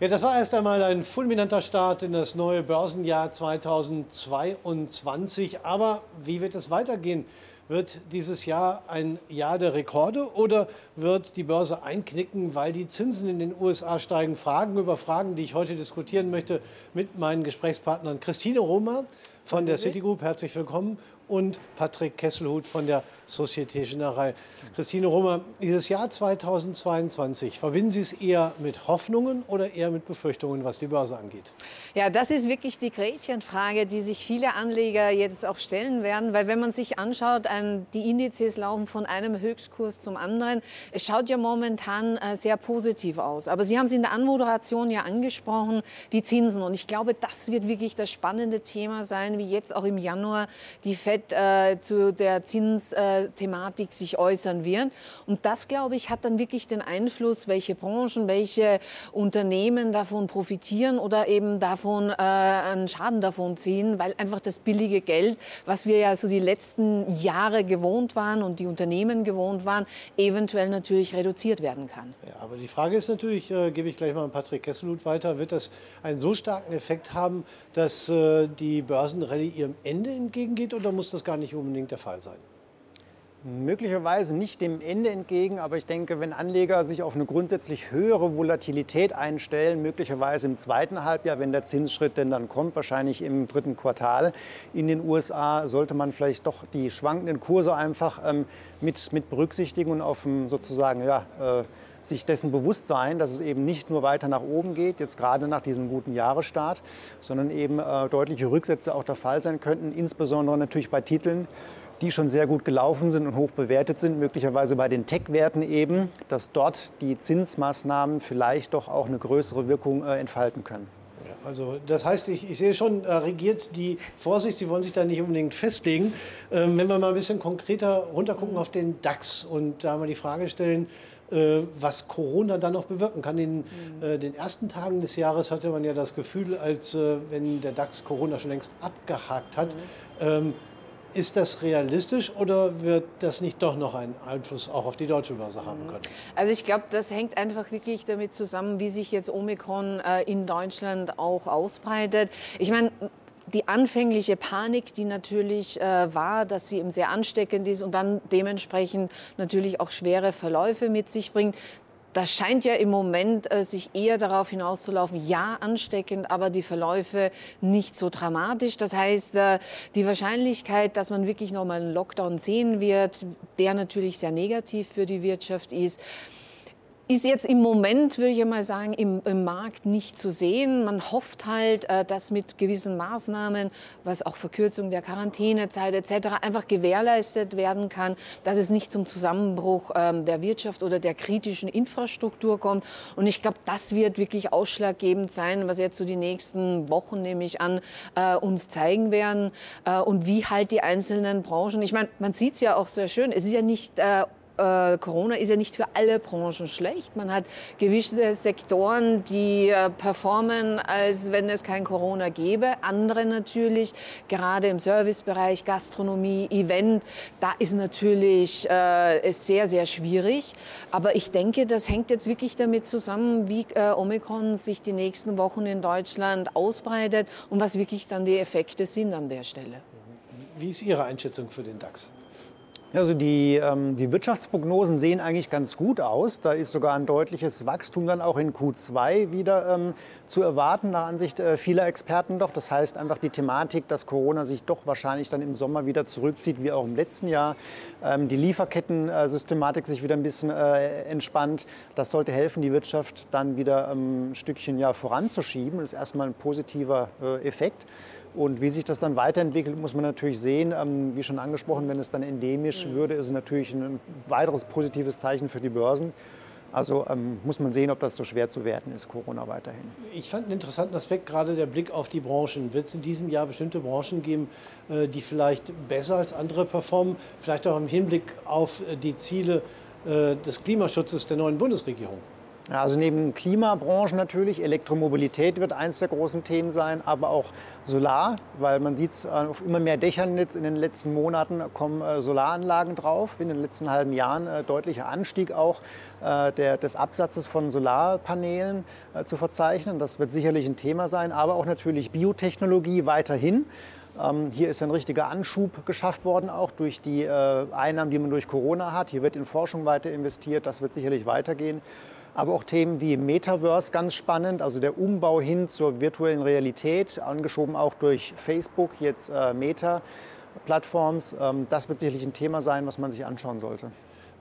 Ja, das war erst einmal ein fulminanter Start in das neue Börsenjahr 2022. Aber wie wird es weitergehen? Wird dieses Jahr ein Jahr der Rekorde oder wird die Börse einknicken, weil die Zinsen in den USA steigen? Fragen über Fragen, die ich heute diskutieren möchte mit meinen Gesprächspartnern Christine Roma von der Citigroup. Herzlich willkommen und Patrick Kesselhut von der Societe Generale. Christine Rummer, dieses Jahr 2022, verbinden Sie es eher mit Hoffnungen oder eher mit Befürchtungen, was die Börse angeht? Ja, das ist wirklich die Gretchenfrage, die sich viele Anleger jetzt auch stellen werden, weil wenn man sich anschaut, die Indizes laufen von einem Höchstkurs zum anderen. Es schaut ja momentan äh, sehr positiv aus. Aber Sie haben es in der Anmoderation ja angesprochen, die Zinsen. Und ich glaube, das wird wirklich das spannende Thema sein, wie jetzt auch im Januar die Fed äh, zu der Zinsthematik sich äußern wird. Und das, glaube ich, hat dann wirklich den Einfluss, welche Branchen, welche Unternehmen davon profitieren oder eben davon äh, einen Schaden davon ziehen, weil einfach das billige Geld, was wir ja so die letzten Jahre gewohnt waren und die Unternehmen gewohnt waren, eventuell natürlich reduziert werden kann. Ja, aber die Frage ist natürlich, äh, gebe ich gleich mal an Patrick Kesselut weiter, wird das einen so starken Effekt haben, dass äh, die Börsenrallye ihrem Ende entgegengeht oder muss das gar nicht unbedingt der Fall sein. Möglicherweise nicht dem Ende entgegen, aber ich denke, wenn Anleger sich auf eine grundsätzlich höhere Volatilität einstellen, möglicherweise im zweiten Halbjahr, wenn der Zinsschritt denn dann kommt, wahrscheinlich im dritten Quartal in den USA, sollte man vielleicht doch die schwankenden Kurse einfach ähm, mit, mit berücksichtigen und auf sozusagen ja, äh, sich dessen bewusst sein, dass es eben nicht nur weiter nach oben geht, jetzt gerade nach diesem guten Jahresstart, sondern eben äh, deutliche Rücksätze auch der Fall sein könnten, insbesondere natürlich bei Titeln, die schon sehr gut gelaufen sind und hoch bewertet sind, möglicherweise bei den Tech-Werten eben, dass dort die Zinsmaßnahmen vielleicht doch auch eine größere Wirkung äh, entfalten können. Also das heißt, ich, ich sehe schon, da regiert die Vorsicht, Sie wollen sich da nicht unbedingt festlegen. Ähm, wenn wir mal ein bisschen konkreter runtergucken auf den DAX und da mal die Frage stellen, äh, was Corona dann noch bewirken kann. In mhm. äh, den ersten Tagen des Jahres hatte man ja das Gefühl, als äh, wenn der DAX Corona schon längst abgehakt hat. Mhm. Ähm, ist das realistisch oder wird das nicht doch noch einen Einfluss auch auf die deutsche Börse haben mhm. können? Also ich glaube, das hängt einfach wirklich damit zusammen, wie sich jetzt Omikron äh, in Deutschland auch ausbreitet. Ich meine, die anfängliche Panik, die natürlich äh, war, dass sie eben sehr ansteckend ist und dann dementsprechend natürlich auch schwere Verläufe mit sich bringt. Das scheint ja im Moment äh, sich eher darauf hinauszulaufen, ja ansteckend, aber die Verläufe nicht so dramatisch. Das heißt, äh, die Wahrscheinlichkeit, dass man wirklich nochmal einen Lockdown sehen wird, der natürlich sehr negativ für die Wirtschaft ist, ist jetzt im Moment, würde ich mal sagen, im, im, Markt nicht zu sehen. Man hofft halt, äh, dass mit gewissen Maßnahmen, was auch Verkürzung der Quarantänezeit etc., einfach gewährleistet werden kann, dass es nicht zum Zusammenbruch ähm, der Wirtschaft oder der kritischen Infrastruktur kommt. Und ich glaube, das wird wirklich ausschlaggebend sein, was jetzt so die nächsten Wochen, nehme ich an, äh, uns zeigen werden. Äh, und wie halt die einzelnen Branchen, ich meine, man sieht es ja auch sehr schön, es ist ja nicht äh, Corona ist ja nicht für alle Branchen schlecht. Man hat gewisse Sektoren, die äh, performen, als wenn es kein Corona gäbe. Andere natürlich, gerade im Servicebereich, Gastronomie, Event, da ist natürlich äh, sehr, sehr schwierig. Aber ich denke, das hängt jetzt wirklich damit zusammen, wie äh, Omikron sich die nächsten Wochen in Deutschland ausbreitet und was wirklich dann die Effekte sind an der Stelle. Wie ist Ihre Einschätzung für den DAX? Also die, ähm, die Wirtschaftsprognosen sehen eigentlich ganz gut aus. Da ist sogar ein deutliches Wachstum dann auch in Q2 wieder ähm, zu erwarten, nach Ansicht äh, vieler Experten doch. Das heißt einfach die Thematik, dass Corona sich doch wahrscheinlich dann im Sommer wieder zurückzieht, wie auch im letzten Jahr. Ähm, die Lieferketten-Systematik sich wieder ein bisschen äh, entspannt. Das sollte helfen, die Wirtschaft dann wieder ähm, ein Stückchen ja, voranzuschieben. Das ist erstmal ein positiver äh, Effekt. Und wie sich das dann weiterentwickelt, muss man natürlich sehen. Ähm, wie schon angesprochen, wenn es dann endemisch mhm. würde, ist es natürlich ein weiteres positives Zeichen für die Börsen. Also ähm, muss man sehen, ob das so schwer zu werten ist, Corona weiterhin. Ich fand einen interessanten Aspekt, gerade der Blick auf die Branchen. Wird es in diesem Jahr bestimmte Branchen geben, äh, die vielleicht besser als andere performen? Vielleicht auch im Hinblick auf äh, die Ziele äh, des Klimaschutzes der neuen Bundesregierung? Also neben Klimabranchen natürlich, Elektromobilität wird eins der großen Themen sein, aber auch Solar, weil man sieht es äh, auf immer mehr Dächern jetzt in den letzten Monaten kommen äh, Solaranlagen drauf. In den letzten halben Jahren äh, deutlicher Anstieg auch der, des Absatzes von Solarpanelen zu verzeichnen. Das wird sicherlich ein Thema sein, aber auch natürlich Biotechnologie weiterhin. Ähm, hier ist ein richtiger Anschub geschafft worden, auch durch die Einnahmen, die man durch Corona hat. Hier wird in Forschung weiter investiert, das wird sicherlich weitergehen aber auch Themen wie Metaverse ganz spannend, also der Umbau hin zur virtuellen Realität, angeschoben auch durch Facebook, jetzt äh, Meta-Plattforms. Ähm, das wird sicherlich ein Thema sein, was man sich anschauen sollte.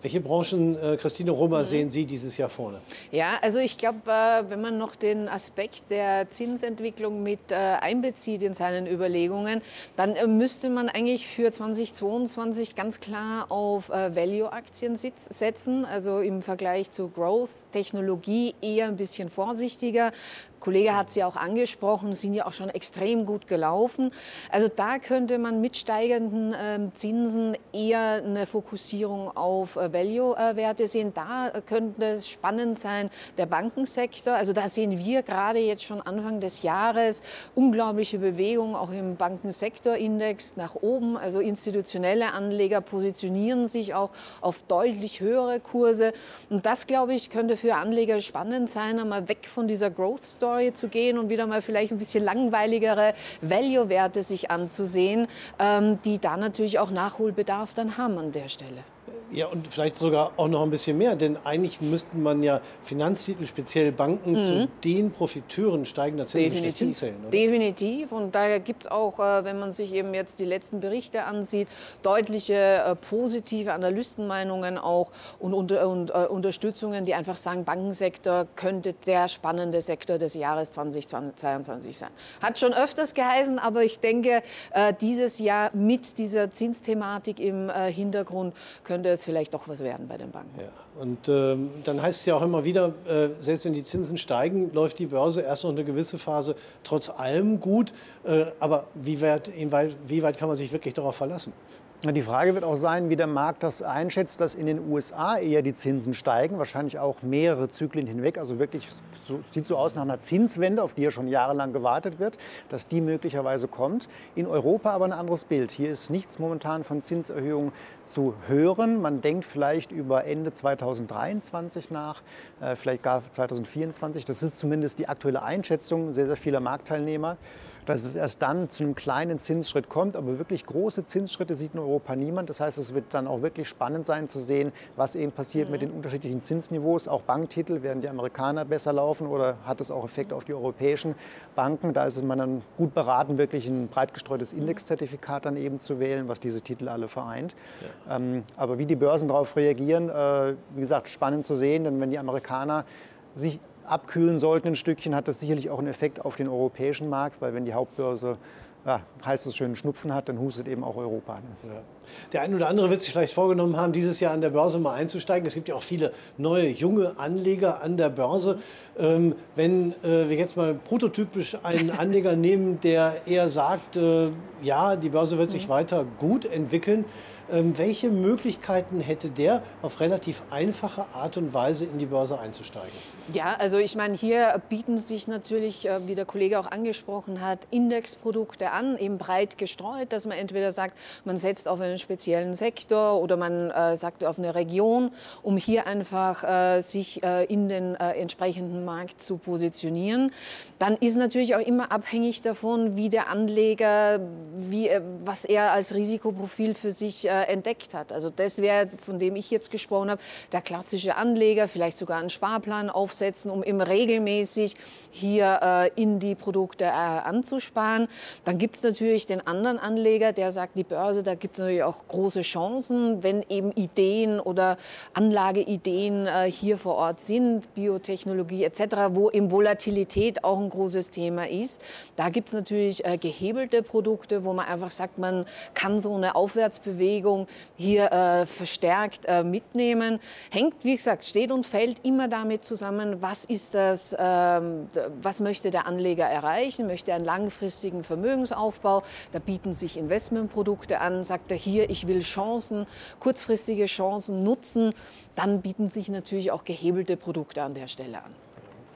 Welche Branchen, äh, Christine Rummer, mhm. sehen Sie dieses Jahr vorne? Ja, also ich glaube, äh, wenn man noch den Aspekt der Zinsentwicklung mit äh, einbezieht in seinen Überlegungen, dann äh, müsste man eigentlich für 2022 ganz klar auf äh, Value-Aktien setzen, also im Vergleich zu Growth, Technologie eher ein bisschen vorsichtiger. Kollege hat sie auch angesprochen, sind ja auch schon extrem gut gelaufen. Also da könnte man mit steigenden äh, Zinsen eher eine Fokussierung auf äh, Value-Werte sehen. Da könnte es spannend sein, der Bankensektor. Also da sehen wir gerade jetzt schon Anfang des Jahres unglaubliche Bewegung auch im Bankensektorindex nach oben. Also institutionelle Anleger positionieren sich auch auf deutlich höhere Kurse. Und das, glaube ich, könnte für Anleger spannend sein, einmal weg von dieser Growth Story Story zu gehen und wieder mal vielleicht ein bisschen langweiligere Value-Werte sich anzusehen, ähm, die da natürlich auch Nachholbedarf dann haben an der Stelle. Ja, und vielleicht sogar auch noch ein bisschen mehr, denn eigentlich müssten man ja Finanztitel, speziell Banken, mhm. zu den Profiteuren steigender Zinsen Definitiv. hinzählen. Oder? Definitiv. Und daher gibt es auch, äh, wenn man sich eben jetzt die letzten Berichte ansieht, deutliche äh, positive Analystenmeinungen auch und, und, und uh, Unterstützungen, die einfach sagen, Bankensektor könnte der spannende Sektor des Jahres 2022 sein. Hat schon öfters geheißen, aber ich denke, uh, dieses Jahr mit dieser Zinsthematik im uh, Hintergrund könnte es vielleicht doch was werden bei den Banken. Ja. Und ähm, dann heißt es ja auch immer wieder, äh, selbst wenn die Zinsen steigen, läuft die Börse erst noch eine gewisse Phase trotz allem gut. Äh, aber wie weit, wie weit kann man sich wirklich darauf verlassen? Die Frage wird auch sein, wie der Markt das einschätzt, dass in den USA eher die Zinsen steigen, wahrscheinlich auch mehrere Zyklen hinweg. Also wirklich so, sieht so aus nach einer Zinswende, auf die ja schon jahrelang gewartet wird, dass die möglicherweise kommt. In Europa aber ein anderes Bild. Hier ist nichts momentan von Zinserhöhungen zu hören. Man denkt vielleicht über Ende 2023 nach, äh, vielleicht gar 2024. Das ist zumindest die aktuelle Einschätzung sehr, sehr vieler Marktteilnehmer dass es erst dann zu einem kleinen Zinsschritt kommt. Aber wirklich große Zinsschritte sieht in Europa niemand. Das heißt, es wird dann auch wirklich spannend sein zu sehen, was eben passiert mhm. mit den unterschiedlichen Zinsniveaus. Auch Banktitel, werden die Amerikaner besser laufen oder hat es auch Effekt auf die europäischen Banken? Da ist es man dann gut beraten, wirklich ein breit gestreutes mhm. Indexzertifikat dann eben zu wählen, was diese Titel alle vereint. Ja. Ähm, aber wie die Börsen darauf reagieren, äh, wie gesagt, spannend zu sehen, denn wenn die Amerikaner sich abkühlen sollten ein Stückchen, hat das sicherlich auch einen Effekt auf den europäischen Markt, weil wenn die Hauptbörse ja, heißt es schön Schnupfen hat, dann hustet eben auch Europa. Ne? Ja. Der eine oder andere wird sich vielleicht vorgenommen haben, dieses Jahr an der Börse mal einzusteigen. Es gibt ja auch viele neue, junge Anleger an der Börse. Ähm, wenn äh, wir jetzt mal prototypisch einen Anleger nehmen, der eher sagt, äh, ja, die Börse wird sich mhm. weiter gut entwickeln, ähm, welche Möglichkeiten hätte der, auf relativ einfache Art und Weise in die Börse einzusteigen? Ja, also ich meine, hier bieten sich natürlich, äh, wie der Kollege auch angesprochen hat, Indexprodukte an, eben breit gestreut, dass man entweder sagt, man setzt auf einen speziellen Sektor oder man äh, sagt auf eine Region, um hier einfach äh, sich äh, in den äh, entsprechenden Markt zu positionieren. Dann ist natürlich auch immer abhängig davon, wie der Anleger, wie, äh, was er als Risikoprofil für sich äh, entdeckt hat. Also das wäre, von dem ich jetzt gesprochen habe, der klassische Anleger, vielleicht sogar einen Sparplan aufsetzen, um immer regelmäßig hier in die Produkte anzusparen. Dann gibt es natürlich den anderen Anleger, der sagt, die Börse, da gibt es natürlich auch große Chancen, wenn eben Ideen oder Anlageideen äh, hier vor Ort sind, Biotechnologie etc., wo eben Volatilität auch ein großes Thema ist. Da gibt es natürlich äh, gehebelte Produkte, wo man einfach sagt, man kann so eine Aufwärtsbewegung Bewegung hier äh, verstärkt mitnehmen. Hängt, wie gesagt, steht und fällt immer damit zusammen, was ist das, ähm, was möchte der Anleger erreichen? Möchte er einen langfristigen Vermögens Vermögensaufbau. Da bieten sich Investmentprodukte an. Sagt er hier, ich will Chancen, kurzfristige Chancen nutzen. Dann bieten sich natürlich auch gehebelte Produkte an der Stelle an.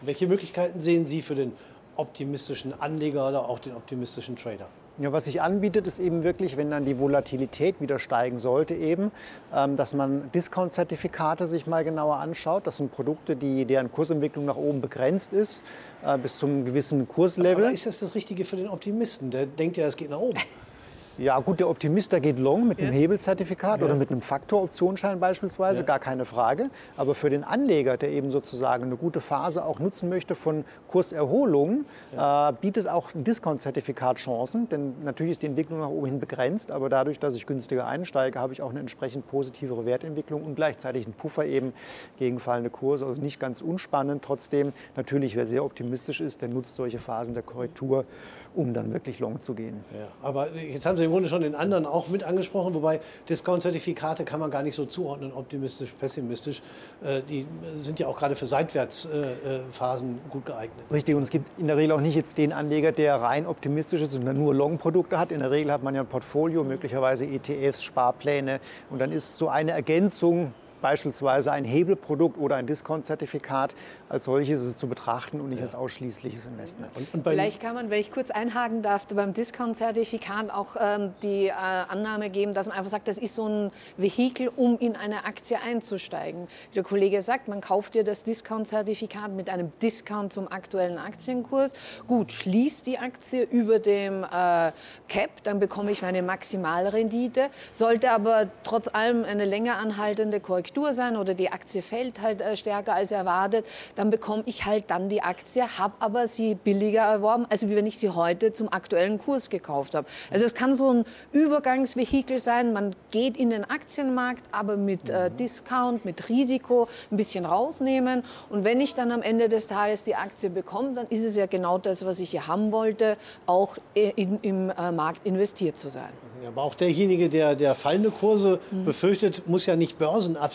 Welche Möglichkeiten sehen Sie für den optimistischen Anleger oder auch den optimistischen Trader? Ja, was sich anbietet, ist eben wirklich, wenn dann die Volatilität wieder steigen sollte, eben, ähm, dass man Discount-Zertifikate sich mal genauer anschaut. Das sind Produkte, die, deren Kursentwicklung nach oben begrenzt ist, äh, bis zum gewissen Kurslevel. Aber ist das das Richtige für den Optimisten? Der denkt ja, es geht nach oben. Ja, gut, der Optimist, der geht long mit einem Hebelzertifikat ja. oder mit einem Faktoroptionsschein beispielsweise, ja. gar keine Frage. Aber für den Anleger, der eben sozusagen eine gute Phase auch nutzen möchte von Kurserholung, ja. äh, bietet auch ein Discount-Zertifikat Chancen. Denn natürlich ist die Entwicklung nach oben hin begrenzt, aber dadurch, dass ich günstiger einsteige, habe ich auch eine entsprechend positivere Wertentwicklung und gleichzeitig einen Puffer eben gegen fallende Kurse. Also nicht ganz unspannend. Trotzdem, natürlich, wer sehr optimistisch ist, der nutzt solche Phasen der Korrektur, um dann wirklich long zu gehen. Ja, aber jetzt haben Sie im Grunde schon den anderen auch mit angesprochen, wobei Discount-Zertifikate kann man gar nicht so zuordnen, optimistisch, pessimistisch. Äh, die sind ja auch gerade für Seitwärtsphasen gut geeignet. Richtig, und es gibt in der Regel auch nicht jetzt den Anleger, der rein optimistisch ist und nur Long-Produkte hat. In der Regel hat man ja ein Portfolio, möglicherweise ETFs, Sparpläne und dann ist so eine Ergänzung beispielsweise ein Hebelprodukt oder ein Discount-Zertifikat als solches ist zu betrachten und nicht ja. als ausschließliches Investment. Und, und Vielleicht kann man, wenn ich kurz einhaken darf, beim Discount-Zertifikat auch ähm, die äh, Annahme geben, dass man einfach sagt, das ist so ein Vehikel, um in eine Aktie einzusteigen. Wie der Kollege sagt, man kauft dir das Discount-Zertifikat mit einem Discount zum aktuellen Aktienkurs. Gut, schließt die Aktie über dem äh, Cap, dann bekomme ich meine Maximalrendite. Sollte aber trotz allem eine länger anhaltende Korrektur Korrektur sein oder die Aktie fällt halt äh, stärker als erwartet, dann bekomme ich halt dann die Aktie, habe aber sie billiger erworben, als wie wenn ich sie heute zum aktuellen Kurs gekauft habe. Also es kann so ein Übergangsvehikel sein, man geht in den Aktienmarkt, aber mit äh, mhm. Discount, mit Risiko ein bisschen rausnehmen und wenn ich dann am Ende des Tages die Aktie bekomme, dann ist es ja genau das, was ich hier haben wollte, auch in, im äh, Markt investiert zu sein. Ja, aber auch derjenige, der, der fallende Kurse mhm. befürchtet, muss ja nicht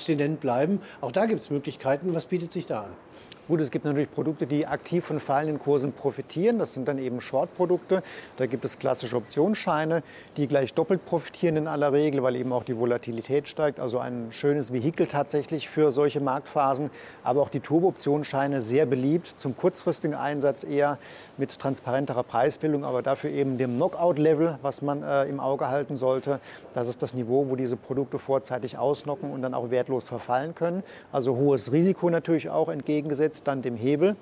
börsenabstinent bleiben. Auch da gibt es Möglichkeiten. Was bietet sich da an? Gut, es gibt natürlich Produkte, die aktiv von fallenden Kursen profitieren. Das sind dann eben Short-Produkte. Da gibt es klassische Optionsscheine, die gleich doppelt profitieren in aller Regel, weil eben auch die Volatilität steigt. Also ein schönes Vehikel tatsächlich für solche Marktphasen. Aber auch die Turbo-Optionsscheine sehr beliebt, zum kurzfristigen Einsatz eher mit transparenterer Preisbildung, aber dafür eben dem Knockout-Level, was man äh, im Auge halten sollte. Das ist das Niveau, wo diese Produkte vorzeitig ausnocken und dann auch wertlos verfallen können. Also hohes Risiko natürlich auch entgegengesetzt jetzt dann dem Hebel.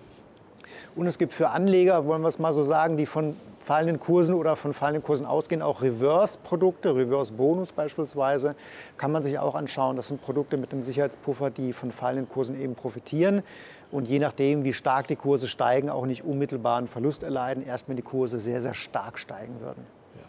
Und es gibt für Anleger, wollen wir es mal so sagen, die von fallenden Kursen oder von fallenden Kursen ausgehen, auch Reverse-Produkte, Reverse-Bonus beispielsweise, kann man sich auch anschauen. Das sind Produkte mit einem Sicherheitspuffer, die von fallenden Kursen eben profitieren und je nachdem, wie stark die Kurse steigen, auch nicht unmittelbaren Verlust erleiden, erst wenn die Kurse sehr, sehr stark steigen würden.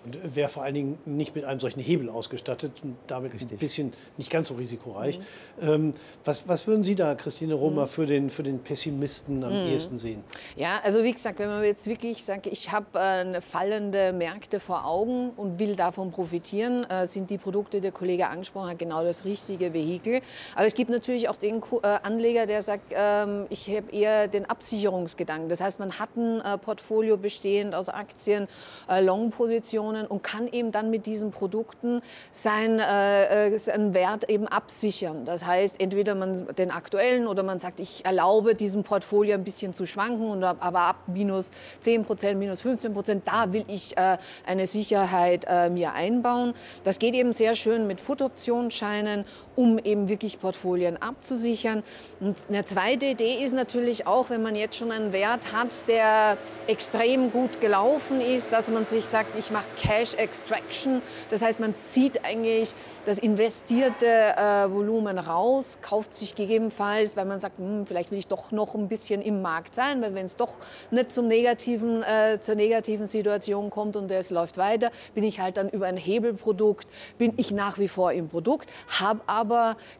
Und wäre vor allen Dingen nicht mit einem solchen Hebel ausgestattet und damit Richtig. ein bisschen nicht ganz so risikoreich. Mhm. Ähm, was, was würden Sie da, Christine Romer, mhm. für, den, für den Pessimisten am mhm. ehesten sehen? Ja, also wie gesagt, wenn man jetzt wirklich sagt, ich habe äh, fallende Märkte vor Augen und will davon profitieren, äh, sind die Produkte, die der Kollege angesprochen hat, genau das richtige Vehikel. Aber es gibt natürlich auch den äh, Anleger, der sagt, ähm, ich habe eher den Absicherungsgedanken. Das heißt, man hat ein äh, Portfolio bestehend aus Aktien, äh, Long-Positionen, Informationen und kann eben dann mit diesen Produkten sein, äh, äh, seinen Wert eben absichern. Das heißt, entweder man den aktuellen oder man sagt, ich erlaube diesem Portfolio ein bisschen zu schwanken, und, aber ab minus 10 Prozent, minus 15 Prozent, da will ich äh, eine Sicherheit äh, mir einbauen. Das geht eben sehr schön mit Put-Optionsscheinen, um eben wirklich Portfolien abzusichern. Und eine zweite Idee ist natürlich auch, wenn man jetzt schon einen Wert hat, der extrem gut gelaufen ist, dass man sich sagt, ich mache Cash Extraction. Das heißt, man zieht eigentlich das investierte äh, Volumen raus, kauft sich gegebenenfalls, weil man sagt, hm, vielleicht will ich doch noch ein bisschen im Markt sein, weil wenn es doch nicht zum negativen, äh, zur negativen Situation kommt und es läuft weiter, bin ich halt dann über ein Hebelprodukt, bin ich nach wie vor im Produkt, habe aber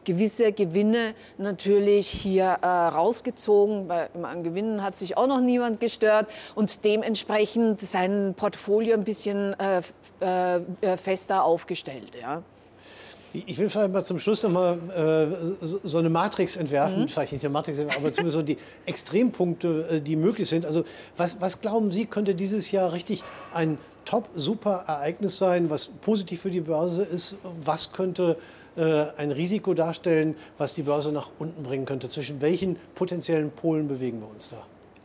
gewisse Gewinne natürlich hier äh, rausgezogen, weil an Gewinnen hat sich auch noch niemand gestört und dementsprechend sein Portfolio ein bisschen äh, äh, äh, fester aufgestellt. Ja. Ich will vielleicht mal zum Schluss noch mal äh, so eine Matrix entwerfen, mhm. vielleicht nicht eine Matrix, aber zumindest so die Extrempunkte, äh, die möglich sind. Also was, was glauben Sie, könnte dieses Jahr richtig ein Top-Super-Ereignis sein, was positiv für die Börse ist? Was könnte ein Risiko darstellen, was die Börse nach unten bringen könnte? Zwischen welchen potenziellen Polen bewegen wir uns da?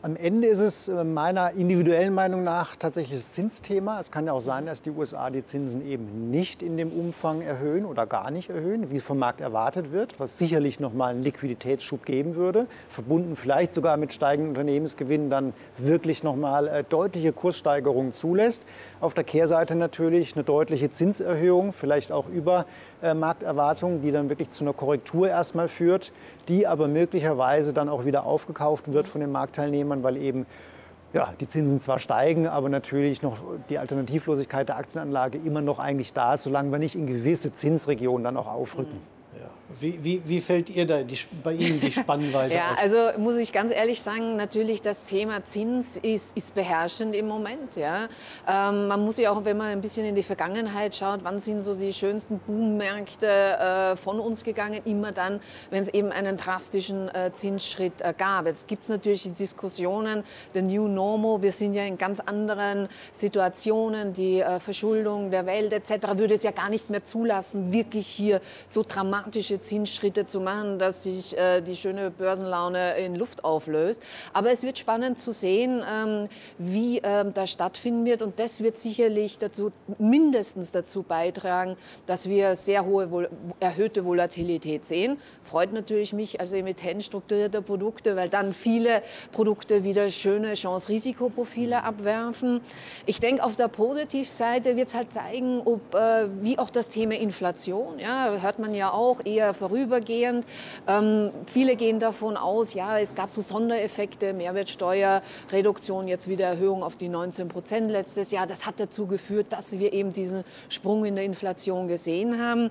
Am Ende ist es äh, meiner individuellen Meinung nach tatsächlich das Zinsthema. Es kann ja auch sein, dass die USA die Zinsen eben nicht in dem Umfang erhöhen oder gar nicht erhöhen, wie vom Markt erwartet wird, was sicherlich nochmal einen Liquiditätsschub geben würde, verbunden vielleicht sogar mit steigenden Unternehmensgewinnen dann wirklich nochmal äh, deutliche Kurssteigerungen zulässt. Auf der Kehrseite natürlich eine deutliche Zinserhöhung, vielleicht auch über äh, Markterwartungen, die dann wirklich zu einer Korrektur erstmal führt, die aber möglicherweise dann auch wieder aufgekauft wird von den Marktteilnehmern Unternehmern, weil eben ja, die Zinsen zwar steigen, aber natürlich noch die Alternativlosigkeit der Aktienanlage immer noch eigentlich da ist, solange wir nicht in gewisse Zinsregionen dann auch aufrücken. Wie, wie, wie, fällt ihr da die, bei Ihnen die Spannweite ja, aus? Also muss ich ganz ehrlich sagen, natürlich das Thema Zins ist, ist beherrschend im Moment. Ja. Ähm, man muss ja auch, wenn man ein bisschen in die Vergangenheit schaut, wann sind so die schönsten Boommärkte äh, von uns gegangen? Immer dann, wenn es eben einen drastischen äh, Zinsschritt äh, gab. Jetzt gibt es natürlich die Diskussionen, the new normal, wir sind ja in ganz anderen Situationen, die äh, Verschuldung der Welt etc. würde es ja gar nicht mehr zulassen, wirklich hier so dramatische Zinsschritte zu machen, dass sich äh, die schöne Börsenlaune in Luft auflöst. Aber es wird spannend zu sehen, ähm, wie ähm, das stattfinden wird. Und das wird sicherlich dazu, mindestens dazu beitragen, dass wir sehr hohe, erhöhte Volatilität sehen. Freut natürlich mich als Emittent strukturierter Produkte, weil dann viele Produkte wieder schöne Chance-Risikoprofile abwerfen. Ich denke, auf der Positivseite wird es halt zeigen, ob, äh, wie auch das Thema Inflation, ja, hört man ja auch eher vorübergehend. Ähm, viele gehen davon aus, ja, es gab so Sondereffekte, Mehrwertsteuerreduktion, jetzt wieder Erhöhung auf die 19 Prozent letztes Jahr. Das hat dazu geführt, dass wir eben diesen Sprung in der Inflation gesehen haben.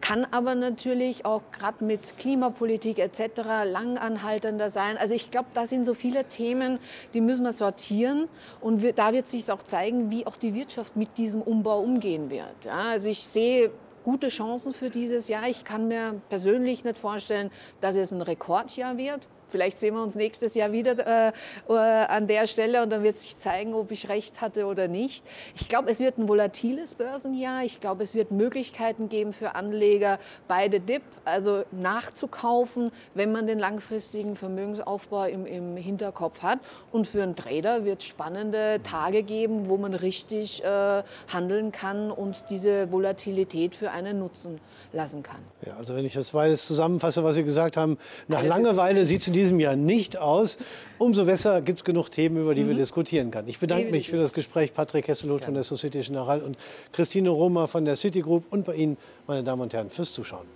Kann aber natürlich auch gerade mit Klimapolitik etc. langanhaltender sein. Also ich glaube, da sind so viele Themen, die müssen wir sortieren. Und wir, da wird sich auch zeigen, wie auch die Wirtschaft mit diesem Umbau umgehen wird. Ja, also ich sehe gute Chancen für dieses Jahr. Ich kann mir persönlich nicht vorstellen, dass es ein Rekordjahr wird. Vielleicht sehen wir uns nächstes Jahr wieder äh, äh, an der Stelle und dann wird sich zeigen, ob ich recht hatte oder nicht. Ich glaube, es wird ein volatiles Börsenjahr. Ich glaube, es wird Möglichkeiten geben für Anleger, beide DIP, also nachzukaufen, wenn man den langfristigen Vermögensaufbau im, im Hinterkopf hat. Und für einen Trader wird es spannende Tage geben, wo man richtig äh, handeln kann und diese Volatilität für einen nutzen lassen kann. Ja, also wenn ich das beides zusammenfasse, was Sie gesagt haben, nach Langeweile sieht es in diesem Jahr nicht aus. Umso besser gibt es genug Themen, über die mhm. wir diskutieren können. Ich bedanke mich für das Gespräch, Patrick Hesselhoff von der Societe Generale und Christine Roma von der Citigroup und bei Ihnen, meine Damen und Herren, fürs Zuschauen.